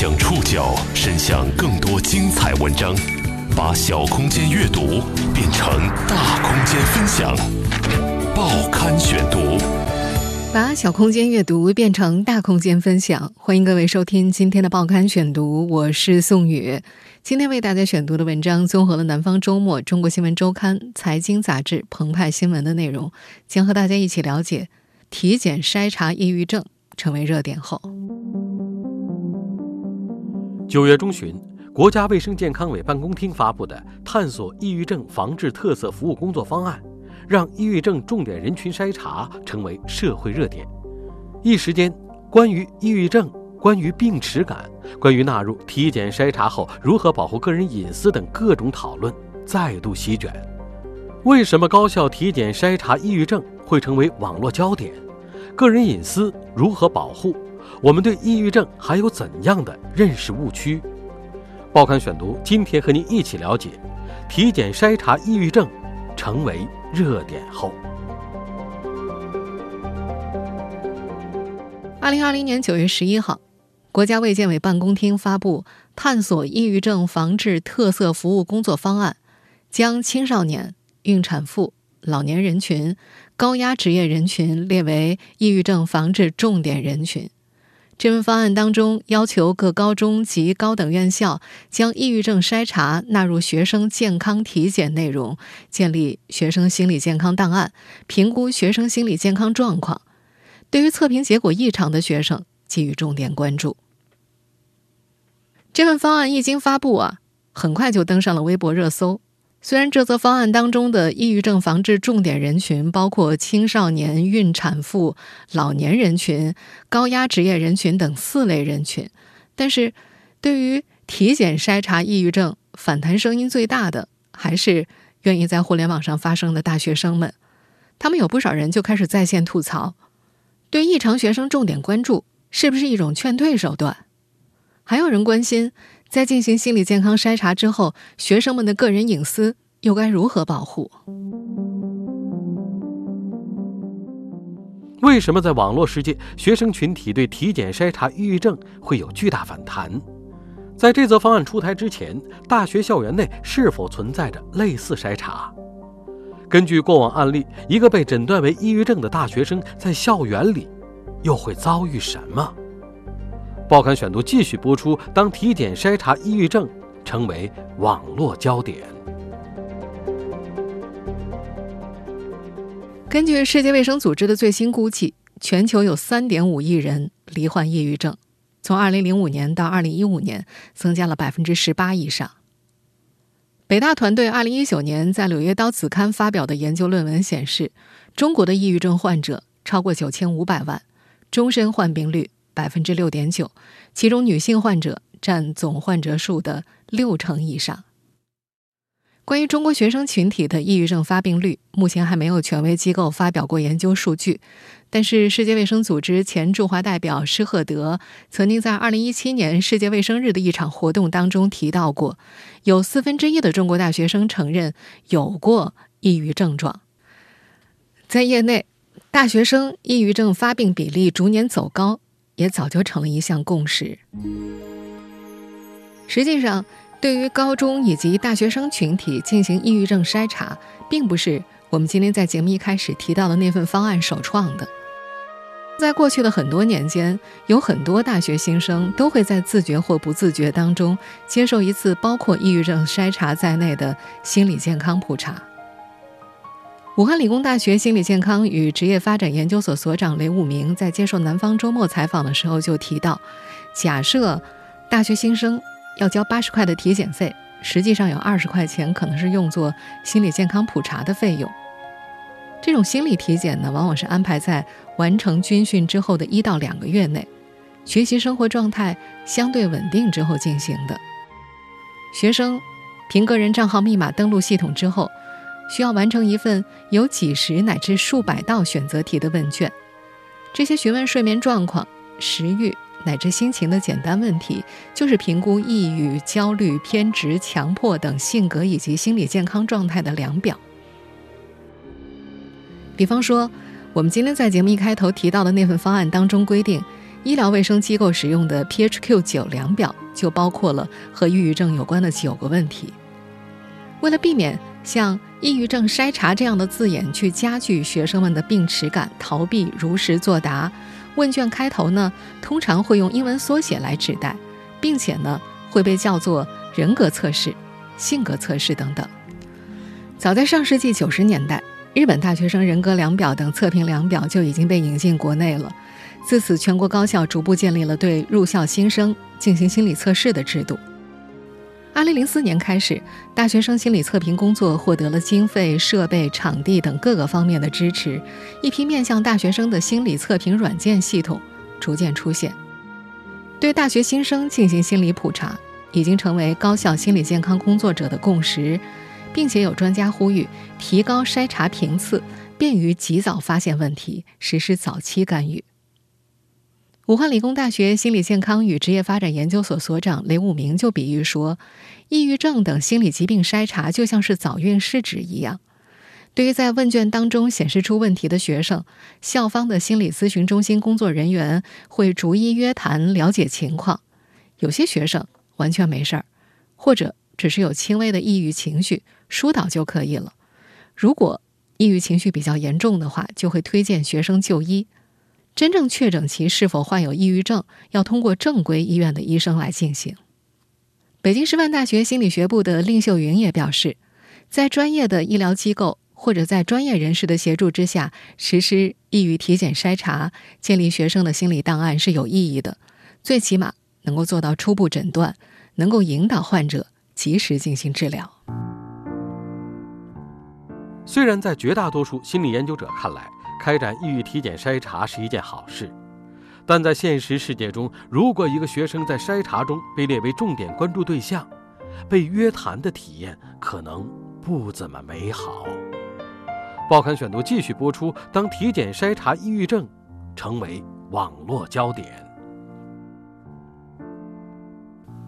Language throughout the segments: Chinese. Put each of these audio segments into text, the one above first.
将触角伸向更多精彩文章，把小空间阅读变成大空间分享。报刊选读，把小空间阅读变成大空间分享。欢迎各位收听今天的报刊选读，我是宋宇。今天为大家选读的文章综合了《南方周末》《中国新闻周刊》《财经杂志》《澎湃新闻》的内容，将和大家一起了解体检筛查抑郁症成为热点后。九月中旬，国家卫生健康委办公厅发布的《探索抑郁症防治特色服务工作方案》，让抑郁症重点人群筛查成为社会热点。一时间，关于抑郁症、关于病耻感、关于纳入体检筛查后如何保护个人隐私等各种讨论再度席卷。为什么高校体检筛查抑郁症会成为网络焦点？个人隐私如何保护？我们对抑郁症还有怎样的认识误区？报刊选读今天和您一起了解，体检筛查抑郁症成为热点后。二零二零年九月十一号，国家卫健委办公厅发布《探索抑郁症防治特色服务工作方案》，将青少年、孕产妇、老年人群、高压职业人群列为抑郁症防治重点人群。这份方案当中要求各高中及高等院校将抑郁症筛查纳入学生健康体检内容，建立学生心理健康档案，评估学生心理健康状况。对于测评结果异常的学生，给予重点关注。这份方案一经发布啊，很快就登上了微博热搜。虽然这则方案当中的抑郁症防治重点人群包括青少年、孕产妇、老年人群、高压职业人群等四类人群，但是对于体检筛查抑郁症，反弹声音最大的还是愿意在互联网上发声的大学生们。他们有不少人就开始在线吐槽，对异常学生重点关注是不是一种劝退手段？还有人关心。在进行心理健康筛查之后，学生们的个人隐私又该如何保护？为什么在网络世界，学生群体对体检筛查抑郁症会有巨大反弹？在这则方案出台之前，大学校园内是否存在着类似筛查？根据过往案例，一个被诊断为抑郁症的大学生在校园里又会遭遇什么？报刊选读继续播出。当体检筛查抑郁症成为网络焦点，根据世界卫生组织的最新估计，全球有三点五亿人罹患抑郁症，从二零零五年到二零一五年增加了百分之十八以上。北大团队二零一九年在《柳叶刀》子刊发表的研究论文显示，中国的抑郁症患者超过九千五百万，终身患病率。百分之六点九，其中女性患者占总患者数的六成以上。关于中国学生群体的抑郁症发病率，目前还没有权威机构发表过研究数据。但是，世界卫生组织前驻华代表施赫德曾经在二零一七年世界卫生日的一场活动当中提到过，有四分之一的中国大学生承认有过抑郁症状。在业内，大学生抑郁症发病比例逐年走高。也早就成了一项共识。实际上，对于高中以及大学生群体进行抑郁症筛查，并不是我们今天在节目一开始提到的那份方案首创的。在过去的很多年间，有很多大学新生都会在自觉或不自觉当中接受一次包括抑郁症筛查在内的心理健康普查。武汉理工大学心理健康与职业发展研究所所长雷武明在接受《南方周末》采访的时候就提到，假设大学新生要交八十块的体检费，实际上有二十块钱可能是用作心理健康普查的费用。这种心理体检呢，往往是安排在完成军训之后的一到两个月内，学习生活状态相对稳定之后进行的。学生凭个人账号密码登录系统之后。需要完成一份有几十乃至数百道选择题的问卷，这些询问睡眠状况、食欲乃至心情的简单问题，就是评估抑郁、焦虑、偏执、强迫等性格以及心理健康状态的量表。比方说，我们今天在节目一开头提到的那份方案当中规定，医疗卫生机构使用的 PHQ 九量表就包括了和抑郁症有关的九个问题。为了避免像“抑郁症筛查”这样的字眼去加剧学生们的病耻感、逃避如实作答，问卷开头呢通常会用英文缩写来指代，并且呢会被叫做人格测试、性格测试等等。早在上世纪九十年代，日本大学生人格量表等测评量表就已经被引进国内了。自此，全国高校逐步建立了对入校新生进行心理测试的制度。二零零四年开始，大学生心理测评工作获得了经费、设备、场地等各个方面的支持，一批面向大学生的心理测评软件系统逐渐出现。对大学新生进行心理普查，已经成为高校心理健康工作者的共识，并且有专家呼吁提高筛查频次，便于及早发现问题，实施早期干预。武汉理工大学心理健康与职业发展研究所所长雷武明就比喻说，抑郁症等心理疾病筛查就像是早孕试纸一样。对于在问卷当中显示出问题的学生，校方的心理咨询中心工作人员会逐一约谈了解情况。有些学生完全没事儿，或者只是有轻微的抑郁情绪，疏导就可以了。如果抑郁情绪比较严重的话，就会推荐学生就医。真正确诊其是否患有抑郁症，要通过正规医院的医生来进行。北京师范大学心理学部的令秀云也表示，在专业的医疗机构或者在专业人士的协助之下，实施抑郁体检筛查，建立学生的心理档案是有意义的，最起码能够做到初步诊断，能够引导患者及时进行治疗。虽然在绝大多数心理研究者看来，开展抑郁体检筛查是一件好事，但在现实世界中，如果一个学生在筛查中被列为重点关注对象，被约谈的体验可能不怎么美好。报刊选读继续播出：当体检筛查抑郁症成为网络焦点，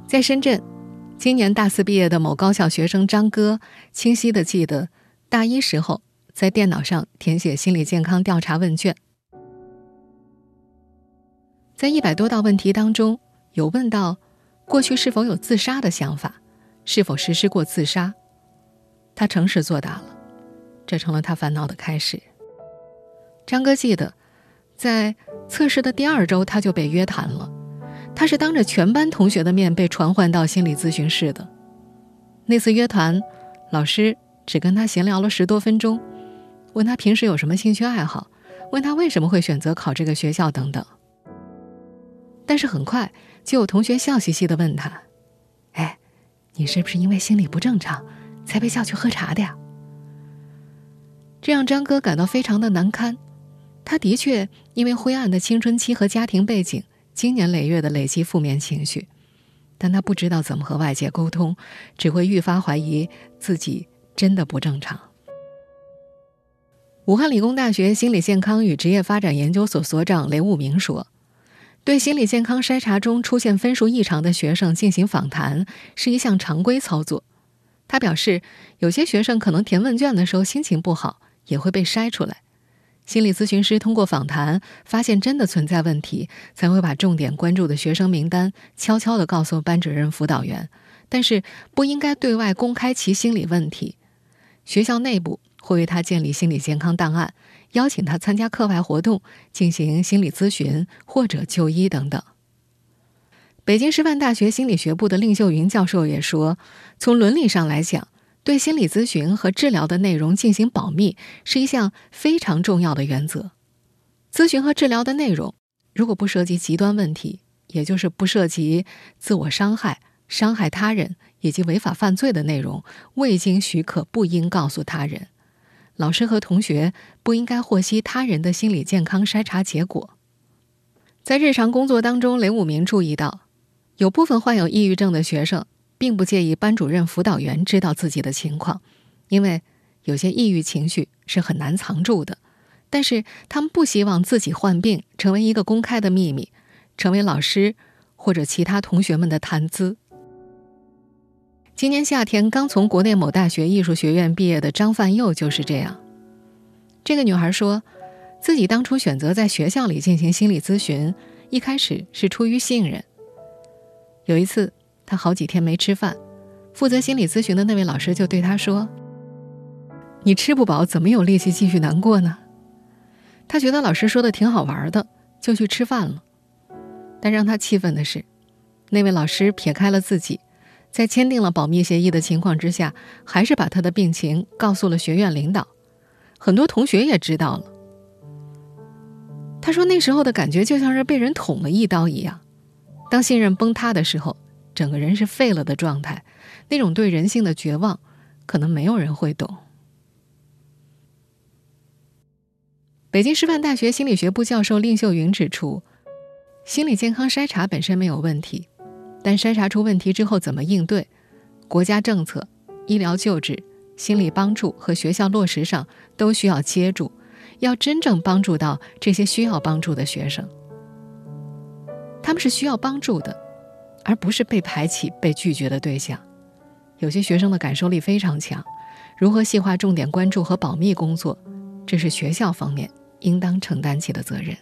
在深圳，今年大四毕业的某高校学生张哥，清晰的记得大一时候。在电脑上填写心理健康调查问卷，在一百多道问题当中，有问到过去是否有自杀的想法，是否实施过自杀。他诚实作答了，这成了他烦恼的开始。张哥记得，在测试的第二周他就被约谈了，他是当着全班同学的面被传唤到心理咨询室的。那次约谈，老师只跟他闲聊了十多分钟。问他平时有什么兴趣爱好，问他为什么会选择考这个学校等等。但是很快就有同学笑嘻嘻的问他：“哎，你是不是因为心理不正常才被叫去喝茶的呀？”这让张哥感到非常的难堪。他的确因为灰暗的青春期和家庭背景，经年累月的累积负面情绪，但他不知道怎么和外界沟通，只会愈发怀疑自己真的不正常。武汉理工大学心理健康与职业发展研究所所长雷武明说：“对心理健康筛查中出现分数异常的学生进行访谈是一项常规操作。”他表示，有些学生可能填问卷的时候心情不好，也会被筛出来。心理咨询师通过访谈发现真的存在问题，才会把重点关注的学生名单悄悄地告诉班主任、辅导员，但是不应该对外公开其心理问题。学校内部。会为他建立心理健康档案，邀请他参加课外活动，进行心理咨询或者就医等等。北京师范大学心理学部的令秀云教授也说，从伦理上来讲，对心理咨询和治疗的内容进行保密是一项非常重要的原则。咨询和治疗的内容如果不涉及极端问题，也就是不涉及自我伤害、伤害他人以及违法犯罪的内容，未经许可不应告诉他人。老师和同学不应该获悉他人的心理健康筛查结果。在日常工作当中，雷武明注意到，有部分患有抑郁症的学生并不介意班主任、辅导员知道自己的情况，因为有些抑郁情绪是很难藏住的。但是他们不希望自己患病成为一个公开的秘密，成为老师或者其他同学们的谈资。今年夏天刚从国内某大学艺术学院毕业的张范佑就是这样。这个女孩说，自己当初选择在学校里进行心理咨询，一开始是出于信任。有一次，他好几天没吃饭，负责心理咨询的那位老师就对他说：“你吃不饱，怎么有力气继续难过呢？”他觉得老师说的挺好玩的，就去吃饭了。但让他气愤的是，那位老师撇开了自己，在签订了保密协议的情况之下，还是把他的病情告诉了学院领导。很多同学也知道了。他说：“那时候的感觉就像是被人捅了一刀一样。当信任崩塌的时候，整个人是废了的状态。那种对人性的绝望，可能没有人会懂。”北京师范大学心理学部教授蔺秀云指出，心理健康筛查本身没有问题，但筛查出问题之后怎么应对，国家政策、医疗救治、心理帮助和学校落实上都需要接住，要真正帮助到这些需要帮助的学生。他们是需要帮助的，而不是被排挤、被拒绝的对象。有些学生的感受力非常强，如何细化重点关注和保密工作，这是学校方面。应当承担起的责任。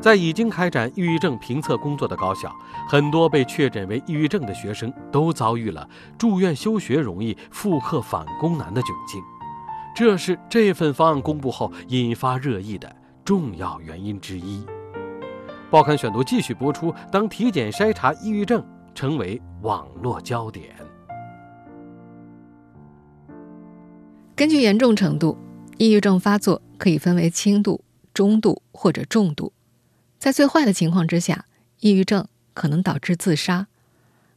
在已经开展抑郁症评测工作的高校，很多被确诊为抑郁症的学生都遭遇了住院休学容易、复课返工难的窘境，这是这份方案公布后引发热议的重要原因之一。报刊选读继续播出：当体检筛查抑郁症成为网络焦点，根据严重程度。抑郁症发作可以分为轻度、中度或者重度，在最坏的情况之下，抑郁症可能导致自杀，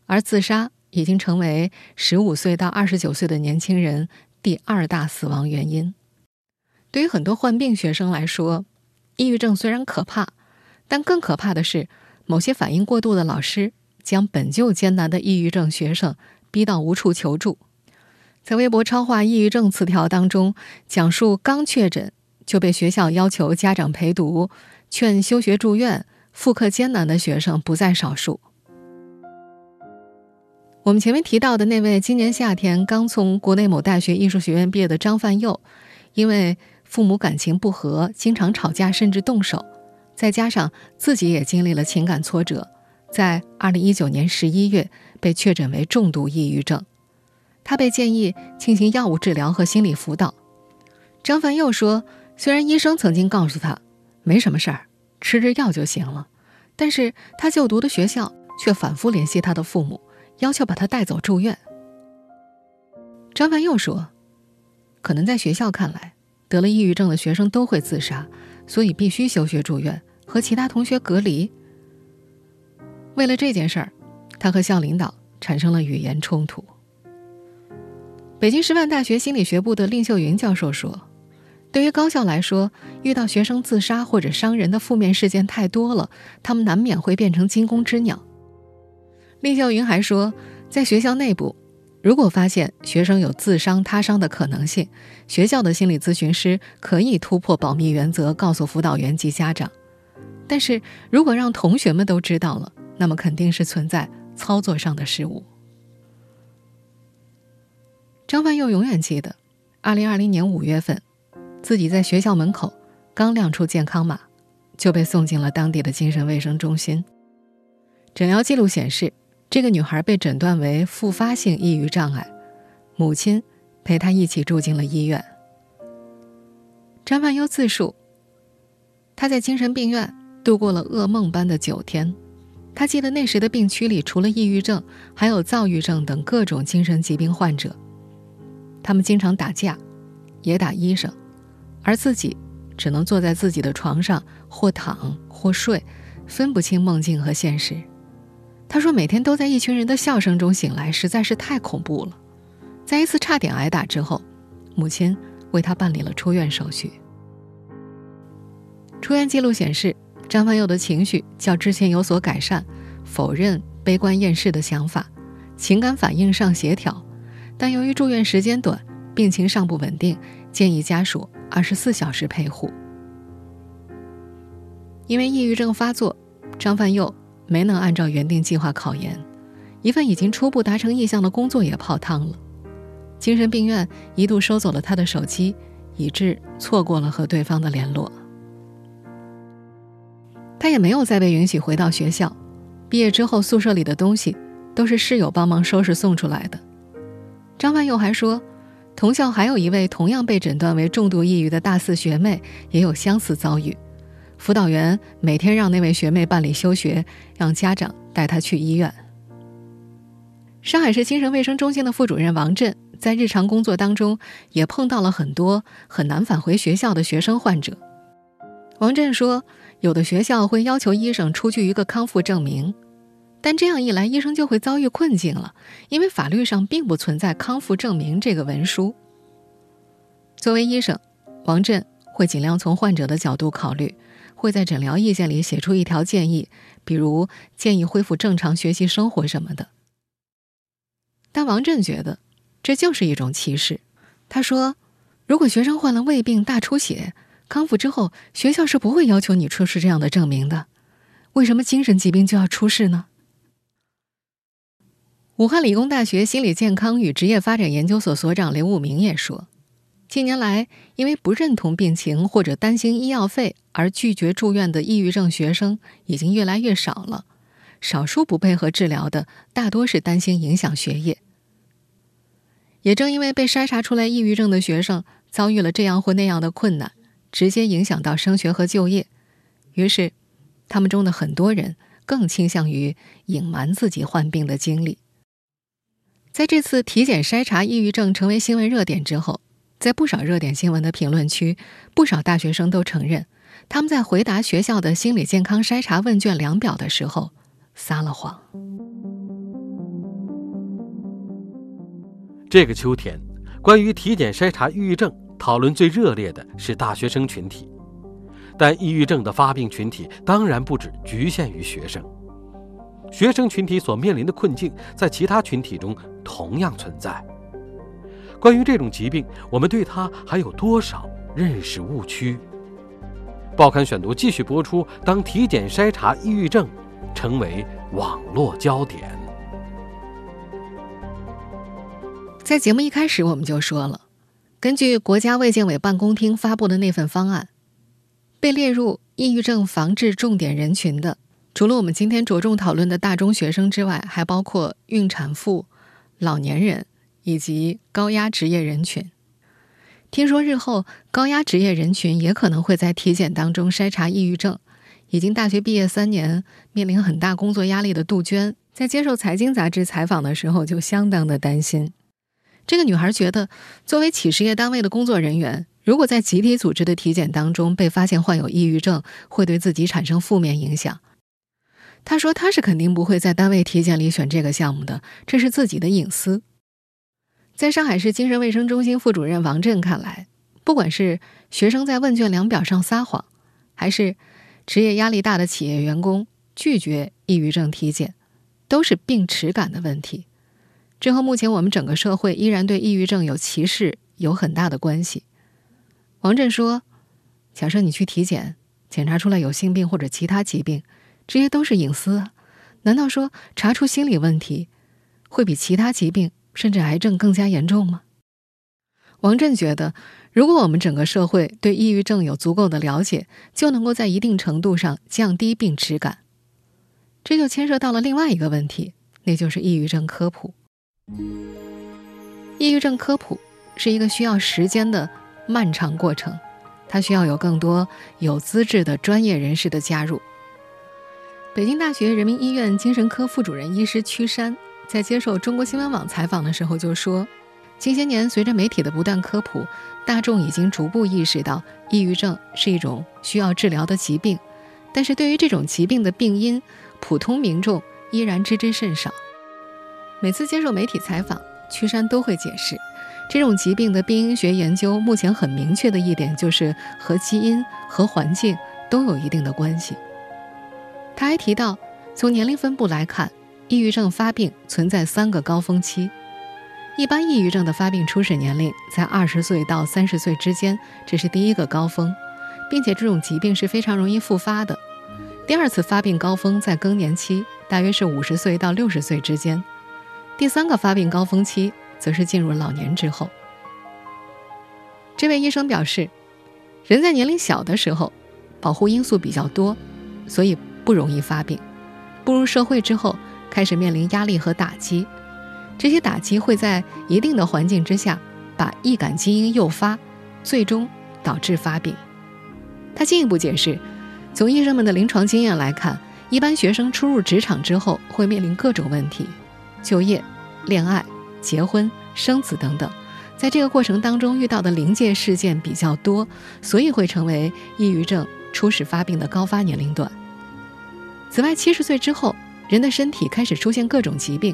而自杀已经成为十五岁到二十九岁的年轻人第二大死亡原因。对于很多患病学生来说，抑郁症虽然可怕，但更可怕的是，某些反应过度的老师将本就艰难的抑郁症学生逼到无处求助。在微博超话抑郁症词条当中，讲述刚确诊就被学校要求家长陪读、劝休学住院、复课艰难的学生不在少数。我们前面提到的那位今年夏天刚从国内某大学艺术学院毕业的张范佑，因为父母感情不和，经常吵架甚至动手，再加上自己也经历了情感挫折，在二零一九年十一月被确诊为重度抑郁症。他被建议进行药物治疗和心理辅导。张凡佑说：“虽然医生曾经告诉他没什么事儿，吃着药就行了，但是他就读的学校却反复联系他的父母，要求把他带走住院。”张凡又说：“可能在学校看来，得了抑郁症的学生都会自杀，所以必须休学住院，和其他同学隔离。为了这件事儿，他和校领导产生了语言冲突。”北京师范大学心理学部的蔺秀云教授说：“对于高校来说，遇到学生自杀或者伤人的负面事件太多了，他们难免会变成惊弓之鸟。”厉秀云还说，在学校内部，如果发现学生有自伤他伤的可能性，学校的心理咨询师可以突破保密原则，告诉辅导员及家长。但是如果让同学们都知道了，那么肯定是存在操作上的失误。张万佑永远记得，二零二零年五月份，自己在学校门口刚亮出健康码，就被送进了当地的精神卫生中心。诊疗记录显示，这个女孩被诊断为复发性抑郁障碍，母亲陪她一起住进了医院。张万优自述，他在精神病院度过了噩梦般的九天。他记得那时的病区里，除了抑郁症，还有躁郁症等各种精神疾病患者。他们经常打架，也打医生，而自己只能坐在自己的床上，或躺或睡，分不清梦境和现实。他说，每天都在一群人的笑声中醒来，实在是太恐怖了。在一次差点挨打之后，母亲为他办理了出院手续。出院记录显示，张凡佑的情绪较之前有所改善，否认悲观厌世的想法，情感反应上协调。但由于住院时间短，病情尚不稳定，建议家属二十四小时陪护。因为抑郁症发作，张范佑没能按照原定计划考研，一份已经初步达成意向的工作也泡汤了。精神病院一度收走了他的手机，以致错过了和对方的联络。他也没有再被允许回到学校。毕业之后，宿舍里的东西都是室友帮忙收拾送出来的。张万佑还说，同校还有一位同样被诊断为重度抑郁的大四学妹，也有相似遭遇。辅导员每天让那位学妹办理休学，让家长带她去医院。上海市精神卫生中心的副主任王震在日常工作当中也碰到了很多很难返回学校的学生患者。王震说，有的学校会要求医生出具一个康复证明。但这样一来，医生就会遭遇困境了，因为法律上并不存在康复证明这个文书。作为医生，王震会尽量从患者的角度考虑，会在诊疗意见里写出一条建议，比如建议恢复正常学习生活什么的。但王震觉得，这就是一种歧视。他说：“如果学生患了胃病、大出血，康复之后，学校是不会要求你出示这样的证明的。为什么精神疾病就要出示呢？”武汉理工大学心理健康与职业发展研究所所长刘武明也说，近年来因为不认同病情或者担心医药费而拒绝住院的抑郁症学生已经越来越少了，少数不配合治疗的大多是担心影响学业。也正因为被筛查出来抑郁症的学生遭遇了这样或那样的困难，直接影响到升学和就业，于是他们中的很多人更倾向于隐瞒自己患病的经历。在这次体检筛查抑郁症成为新闻热点之后，在不少热点新闻的评论区，不少大学生都承认，他们在回答学校的心理健康筛查问卷量表的时候撒了谎。这个秋天，关于体检筛查抑郁症讨论最热烈的是大学生群体，但抑郁症的发病群体当然不止局限于学生。学生群体所面临的困境，在其他群体中同样存在。关于这种疾病，我们对它还有多少认识误区？报刊选读继续播出。当体检筛查抑郁症成为网络焦点，在节目一开始我们就说了，根据国家卫健委办公厅发布的那份方案，被列入抑郁症防治重点人群的。除了我们今天着重讨论的大中学生之外，还包括孕产妇、老年人以及高压职业人群。听说日后高压职业人群也可能会在体检当中筛查抑郁症。已经大学毕业三年、面临很大工作压力的杜鹃，在接受《财经》杂志采访的时候就相当的担心。这个女孩觉得，作为企事业单位的工作人员，如果在集体组织的体检当中被发现患有抑郁症，会对自己产生负面影响。他说：“他是肯定不会在单位体检里选这个项目的，这是自己的隐私。”在上海市精神卫生中心副主任王震看来，不管是学生在问卷量表上撒谎，还是职业压力大的企业员工拒绝抑郁症体检，都是病耻感的问题。这和目前我们整个社会依然对抑郁症有歧视有很大的关系。王震说：“假设你去体检，检查出来有性病或者其他疾病。”这些都是隐私！难道说查出心理问题，会比其他疾病甚至癌症更加严重吗？王震觉得，如果我们整个社会对抑郁症有足够的了解，就能够在一定程度上降低病耻感。这就牵涉到了另外一个问题，那就是抑郁症科普。抑郁症科普是一个需要时间的漫长过程，它需要有更多有资质的专业人士的加入。北京大学人民医院精神科副主任医师屈山在接受中国新闻网采访的时候就说：“近些年，随着媒体的不断科普，大众已经逐步意识到抑郁症是一种需要治疗的疾病。但是对于这种疾病的病因，普通民众依然知之甚少。每次接受媒体采访，屈山都会解释，这种疾病的病因学研究目前很明确的一点就是和基因和环境都有一定的关系。”他还提到，从年龄分布来看，抑郁症发病存在三个高峰期。一般抑郁症的发病初始年龄在二十岁到三十岁之间，这是第一个高峰，并且这种疾病是非常容易复发的。第二次发病高峰在更年期，大约是五十岁到六十岁之间。第三个发病高峰期则是进入老年之后。这位医生表示，人在年龄小的时候，保护因素比较多。所以不容易发病。步入社会之后，开始面临压力和打击，这些打击会在一定的环境之下把易感基因诱发，最终导致发病。他进一步解释，从医生们的临床经验来看，一般学生初入职场之后会面临各种问题，就业、恋爱、结婚、生子等等，在这个过程当中遇到的临界事件比较多，所以会成为抑郁症初始发病的高发年龄段。此外，七十岁之后，人的身体开始出现各种疾病，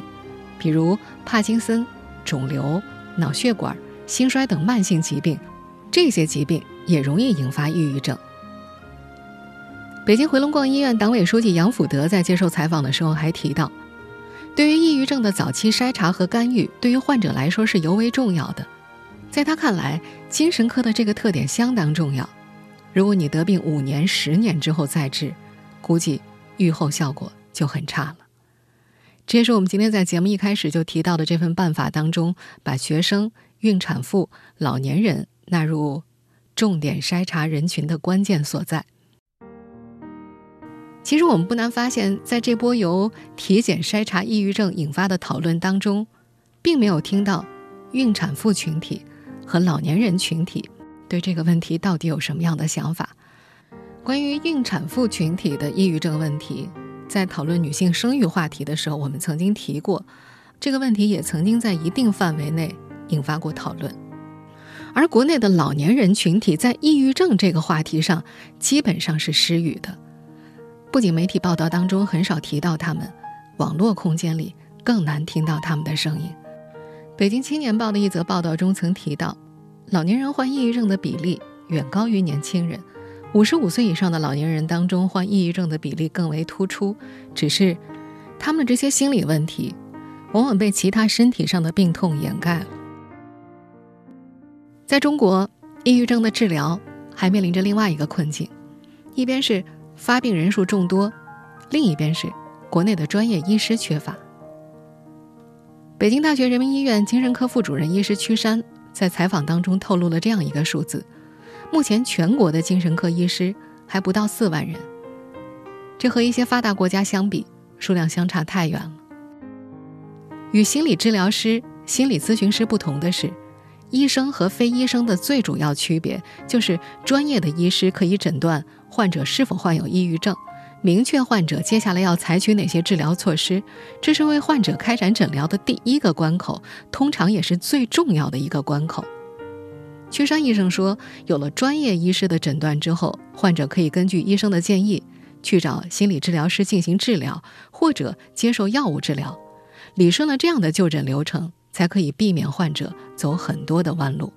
比如帕金森、肿瘤、脑血管、心衰等慢性疾病，这些疾病也容易引发抑郁症。北京回龙观医院党委书记杨福德在接受采访的时候还提到，对于抑郁症的早期筛查和干预，对于患者来说是尤为重要的。在他看来，精神科的这个特点相当重要。如果你得病五年、十年之后再治，估计预后效果就很差了。这也是我们今天在节目一开始就提到的这份办法当中，把学生、孕产妇、老年人纳入重点筛查人群的关键所在。其实我们不难发现，在这波由体检筛查抑郁症引发的讨论当中，并没有听到孕产妇群体和老年人群体对这个问题到底有什么样的想法。关于孕产妇群体的抑郁症问题，在讨论女性生育话题的时候，我们曾经提过，这个问题也曾经在一定范围内引发过讨论。而国内的老年人群体在抑郁症这个话题上，基本上是失语的。不仅媒体报道当中很少提到他们，网络空间里更难听到他们的声音。北京青年报的一则报道中曾提到，老年人患抑郁症的比例远高于年轻人，五十五岁以上的老年人当中患抑郁症的比例更为突出。只是，他们的这些心理问题，往往被其他身体上的病痛掩盖了。在中国，抑郁症的治疗还面临着另外一个困境，一边是。发病人数众多，另一边是国内的专业医师缺乏。北京大学人民医院精神科副主任医师屈山在采访当中透露了这样一个数字：目前全国的精神科医师还不到四万人，这和一些发达国家相比，数量相差太远了。与心理治疗师、心理咨询师不同的是。医生和非医生的最主要区别就是，专业的医师可以诊断患者是否患有抑郁症，明确患者接下来要采取哪些治疗措施。这是为患者开展诊疗的第一个关口，通常也是最重要的一个关口。屈山医生说，有了专业医师的诊断之后，患者可以根据医生的建议去找心理治疗师进行治疗，或者接受药物治疗。理顺了这样的就诊流程。才可以避免患者走很多的弯路。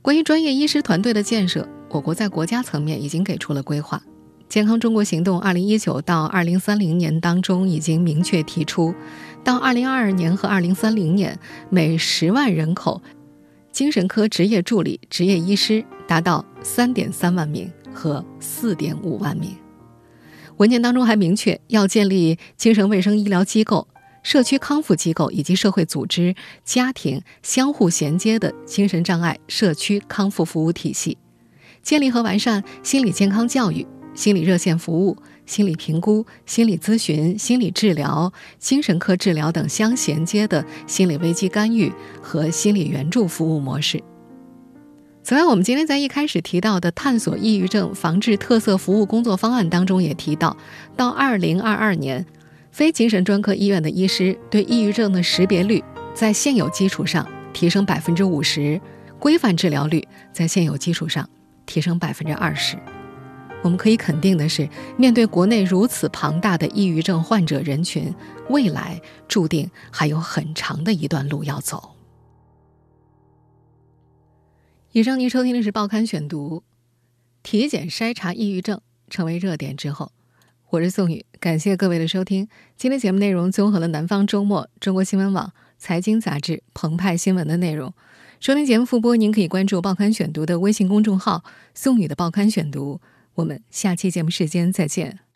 关于专业医师团队的建设，我国在国家层面已经给出了规划。健康中国行动二零一九到二零三零年当中已经明确提出，到二零二二年和二零三零年，每十万人口，精神科执业助理、执业医师达到三点三万名和四点五万名。文件当中还明确要建立精神卫生医疗机构。社区康复机构以及社会组织、家庭相互衔接的精神障碍社区康复服务体系，建立和完善心理健康教育、心理热线服务、心理评估、心理咨询、心理治疗、精神科治疗等相衔接的心理危机干预和心理援助服务模式。此外，我们今天在一开始提到的探索抑郁症防治特色服务工作方案当中也提到，到二零二二年。非精神专科医院的医师对抑郁症的识别率在现有基础上提升百分之五十，规范治疗率在现有基础上提升百分之二十。我们可以肯定的是，面对国内如此庞大的抑郁症患者人群，未来注定还有很长的一段路要走。以上您收听的是《报刊选读》，体检筛查抑郁症成为热点之后。我是宋宇，感谢各位的收听。今天节目内容综合了《南方周末》、中国新闻网、财经杂志、澎湃新闻的内容。收听节目复播，您可以关注《报刊选读》的微信公众号“宋宇的报刊选读”。我们下期节目时间再见。